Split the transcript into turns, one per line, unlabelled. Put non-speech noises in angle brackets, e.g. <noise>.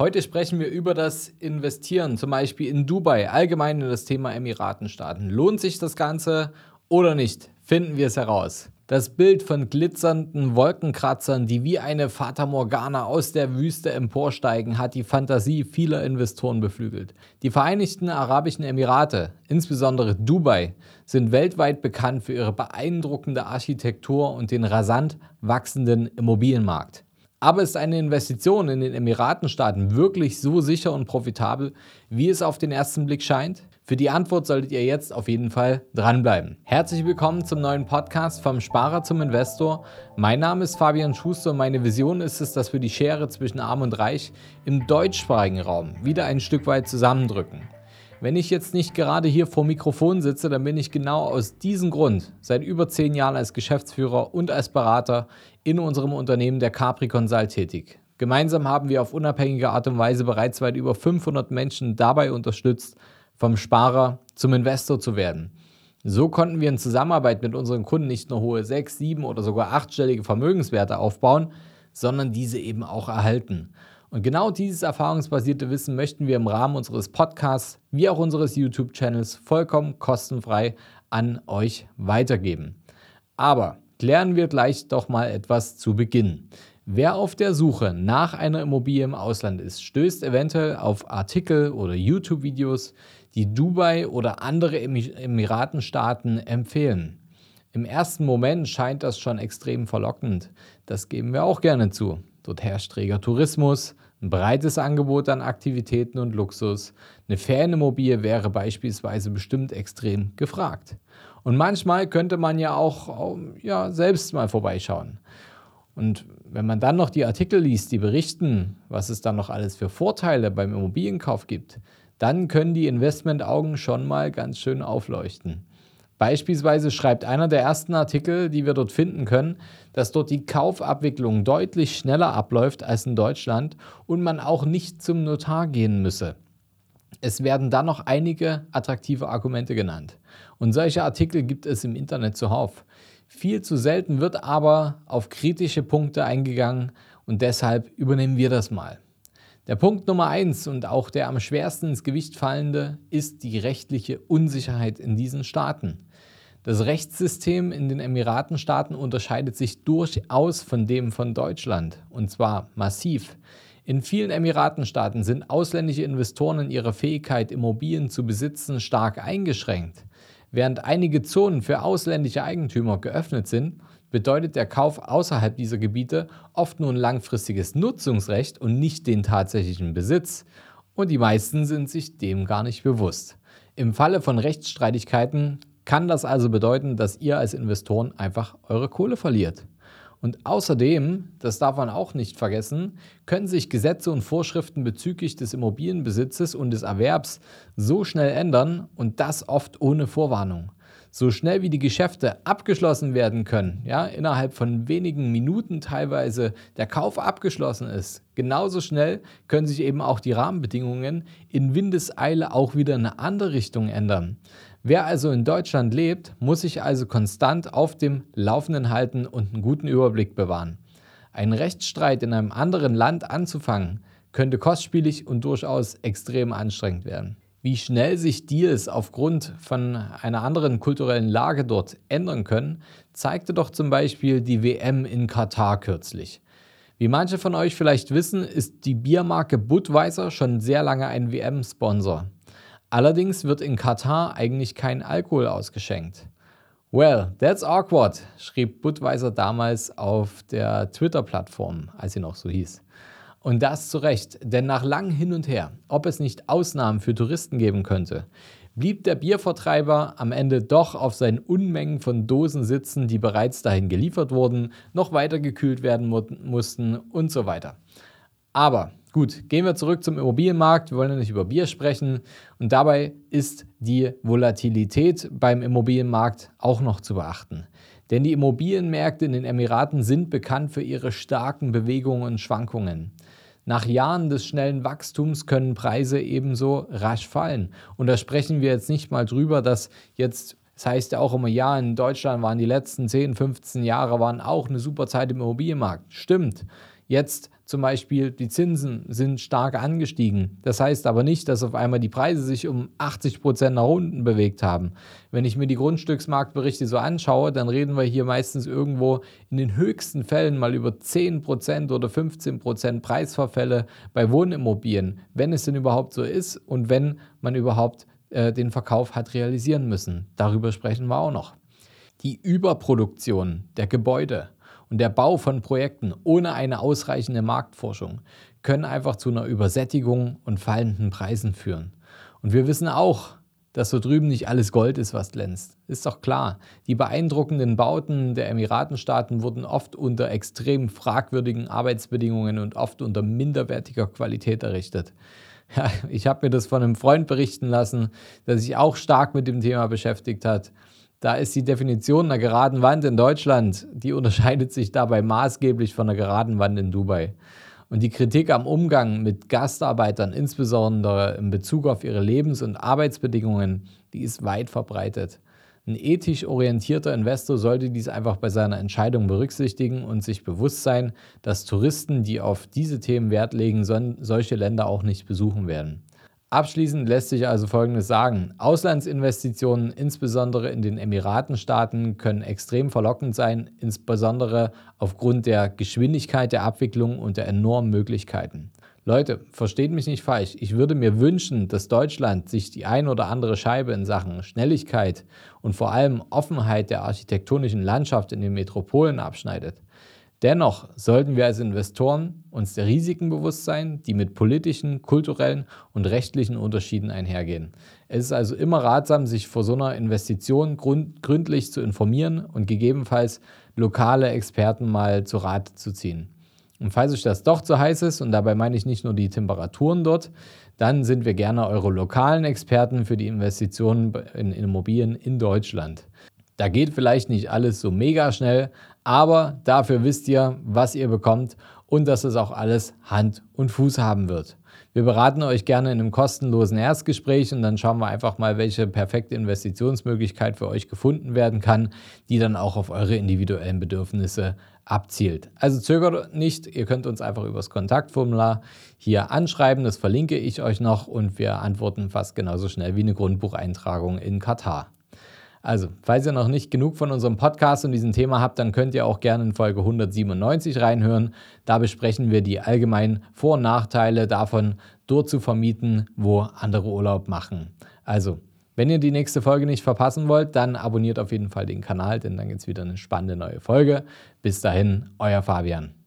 Heute sprechen wir über das Investieren, zum Beispiel in Dubai, allgemein in das Thema Emiratenstaaten. Lohnt sich das Ganze oder nicht? Finden wir es heraus. Das Bild von glitzernden Wolkenkratzern, die wie eine Fata Morgana aus der Wüste emporsteigen, hat die Fantasie vieler Investoren beflügelt. Die Vereinigten Arabischen Emirate, insbesondere Dubai, sind weltweit bekannt für ihre beeindruckende Architektur und den rasant wachsenden Immobilienmarkt. Aber ist eine Investition in den Emiratenstaaten wirklich so sicher und profitabel, wie es auf den ersten Blick scheint? Für die Antwort solltet ihr jetzt auf jeden Fall dranbleiben. Herzlich willkommen zum neuen Podcast vom Sparer zum Investor. Mein Name ist Fabian Schuster und meine Vision ist es, dass wir die Schere zwischen Arm und Reich im deutschsprachigen Raum wieder ein Stück weit zusammendrücken. Wenn ich jetzt nicht gerade hier vor Mikrofon sitze, dann bin ich genau aus diesem Grund seit über zehn Jahren als Geschäftsführer und als Berater in unserem Unternehmen der Capri Consult tätig. Gemeinsam haben wir auf unabhängige Art und Weise bereits weit über 500 Menschen dabei unterstützt, vom Sparer zum Investor zu werden. So konnten wir in Zusammenarbeit mit unseren Kunden nicht nur hohe sechs, sieben oder sogar achtstellige Vermögenswerte aufbauen, sondern diese eben auch erhalten. Und genau dieses erfahrungsbasierte Wissen möchten wir im Rahmen unseres Podcasts wie auch unseres YouTube-Channels vollkommen kostenfrei an euch weitergeben. Aber klären wir gleich doch mal etwas zu Beginn. Wer auf der Suche nach einer Immobilie im Ausland ist, stößt eventuell auf Artikel oder YouTube-Videos, die Dubai oder andere Emiratenstaaten empfehlen. Im ersten Moment scheint das schon extrem verlockend. Das geben wir auch gerne zu. Dort herrscht reger Tourismus, ein breites Angebot an Aktivitäten und Luxus. Eine Ferienimmobilie wäre beispielsweise bestimmt extrem gefragt. Und manchmal könnte man ja auch ja, selbst mal vorbeischauen. Und wenn man dann noch die Artikel liest, die berichten, was es dann noch alles für Vorteile beim Immobilienkauf gibt, dann können die Investmentaugen schon mal ganz schön aufleuchten. Beispielsweise schreibt einer der ersten Artikel, die wir dort finden können, dass dort die Kaufabwicklung deutlich schneller abläuft als in Deutschland und man auch nicht zum Notar gehen müsse. Es werden dann noch einige attraktive Argumente genannt. Und solche Artikel gibt es im Internet zuhauf. Viel zu selten wird aber auf kritische Punkte eingegangen und deshalb übernehmen wir das mal. Der Punkt Nummer eins und auch der am schwersten ins Gewicht fallende ist die rechtliche Unsicherheit in diesen Staaten. Das Rechtssystem in den Emiratenstaaten unterscheidet sich durchaus von dem von Deutschland, und zwar massiv. In vielen Emiratenstaaten sind ausländische Investoren in ihrer Fähigkeit, Immobilien zu besitzen, stark eingeschränkt. Während einige Zonen für ausländische Eigentümer geöffnet sind, bedeutet der Kauf außerhalb dieser Gebiete oft nur ein langfristiges Nutzungsrecht und nicht den tatsächlichen Besitz. Und die meisten sind sich dem gar nicht bewusst. Im Falle von Rechtsstreitigkeiten kann das also bedeuten, dass ihr als Investoren einfach eure Kohle verliert. Und außerdem, das darf man auch nicht vergessen, können sich Gesetze und Vorschriften bezüglich des Immobilienbesitzes und des Erwerbs so schnell ändern und das oft ohne Vorwarnung so schnell wie die Geschäfte abgeschlossen werden können, ja, innerhalb von wenigen Minuten teilweise der Kauf abgeschlossen ist, genauso schnell können sich eben auch die Rahmenbedingungen in Windeseile auch wieder in eine andere Richtung ändern. Wer also in Deutschland lebt, muss sich also konstant auf dem Laufenden halten und einen guten Überblick bewahren. Einen Rechtsstreit in einem anderen Land anzufangen, könnte kostspielig und durchaus extrem anstrengend werden wie schnell sich Deals aufgrund von einer anderen kulturellen Lage dort ändern können, zeigte doch zum Beispiel die WM in Katar kürzlich. Wie manche von euch vielleicht wissen, ist die Biermarke Budweiser schon sehr lange ein WM-Sponsor. Allerdings wird in Katar eigentlich kein Alkohol ausgeschenkt. Well, that's awkward, schrieb Budweiser damals auf der Twitter-Plattform, als sie noch so hieß. Und das zu Recht, denn nach langem Hin und Her, ob es nicht Ausnahmen für Touristen geben könnte, blieb der Biervertreiber am Ende doch auf seinen Unmengen von Dosen sitzen, die bereits dahin geliefert wurden, noch weiter gekühlt werden mu mussten und so weiter. Aber gut, gehen wir zurück zum Immobilienmarkt. Wir wollen ja nicht über Bier sprechen. Und dabei ist die Volatilität beim Immobilienmarkt auch noch zu beachten. Denn die Immobilienmärkte in den Emiraten sind bekannt für ihre starken Bewegungen und Schwankungen. Nach Jahren des schnellen Wachstums können Preise ebenso rasch fallen. Und da sprechen wir jetzt nicht mal drüber, dass jetzt, das heißt ja auch immer, ja, in Deutschland waren die letzten 10, 15 Jahre waren auch eine super Zeit im Immobilienmarkt. Stimmt. Jetzt zum Beispiel die Zinsen sind stark angestiegen. Das heißt aber nicht, dass auf einmal die Preise sich um 80 Prozent nach unten bewegt haben. Wenn ich mir die Grundstücksmarktberichte so anschaue, dann reden wir hier meistens irgendwo in den höchsten Fällen mal über 10 Prozent oder 15 Prozent Preisverfälle bei Wohnimmobilien, wenn es denn überhaupt so ist und wenn man überhaupt äh, den Verkauf hat realisieren müssen. Darüber sprechen wir auch noch. Die Überproduktion der Gebäude und der Bau von Projekten ohne eine ausreichende Marktforschung können einfach zu einer Übersättigung und fallenden Preisen führen. Und wir wissen auch, dass so drüben nicht alles Gold ist, was glänzt. Ist doch klar. Die beeindruckenden Bauten der Emiratenstaaten wurden oft unter extrem fragwürdigen Arbeitsbedingungen und oft unter minderwertiger Qualität errichtet. <laughs> Ja, ich habe mir das von einem Freund berichten lassen, der sich auch stark mit dem Thema beschäftigt hat. Da ist die Definition einer geraden Wand in Deutschland, die unterscheidet sich dabei maßgeblich von einer geraden Wand in Dubai. Und die Kritik am Umgang mit Gastarbeitern, insbesondere in Bezug auf ihre Lebens- und Arbeitsbedingungen, die ist weit verbreitet. Ein ethisch orientierter Investor sollte dies einfach bei seiner Entscheidung berücksichtigen und sich bewusst sein, dass Touristen, die auf diese Themen Wert legen, solche Länder auch nicht besuchen werden. Abschließend lässt sich also Folgendes sagen. Auslandsinvestitionen, insbesondere in den Emiratenstaaten, können extrem verlockend sein, insbesondere aufgrund der Geschwindigkeit der Abwicklung und der enormen Möglichkeiten. Leute, versteht mich nicht falsch. Ich würde mir wünschen, dass Deutschland sich die ein oder andere Scheibe in Sachen Schnelligkeit und vor allem Offenheit der architektonischen Landschaft in den Metropolen abschneidet. Dennoch sollten wir als Investoren uns der Risiken bewusst sein, die mit politischen, kulturellen und rechtlichen Unterschieden einhergehen. Es ist also immer ratsam, sich vor so einer Investition gründlich zu informieren und gegebenenfalls lokale Experten mal zu Rate zu ziehen. Und falls euch das doch zu heiß ist, und dabei meine ich nicht nur die Temperaturen dort, dann sind wir gerne eure lokalen Experten für die Investitionen in Immobilien in Deutschland. Da geht vielleicht nicht alles so mega schnell, aber dafür wisst ihr, was ihr bekommt und dass es auch alles Hand und Fuß haben wird. Wir beraten euch gerne in einem kostenlosen Erstgespräch und dann schauen wir einfach mal, welche perfekte Investitionsmöglichkeit für euch gefunden werden kann, die dann auch auf eure individuellen Bedürfnisse abzielt. Also zögert nicht, ihr könnt uns einfach über das Kontaktformular hier anschreiben, das verlinke ich euch noch und wir antworten fast genauso schnell wie eine Grundbucheintragung in Katar. Also, falls ihr noch nicht genug von unserem Podcast und diesem Thema habt, dann könnt ihr auch gerne in Folge 197 reinhören. Da besprechen wir die allgemeinen Vor- und Nachteile davon, dort zu vermieten, wo andere Urlaub machen. Also, wenn ihr die nächste Folge nicht verpassen wollt, dann abonniert auf jeden Fall den Kanal, denn dann gibt es wieder eine spannende neue Folge. Bis dahin, euer Fabian.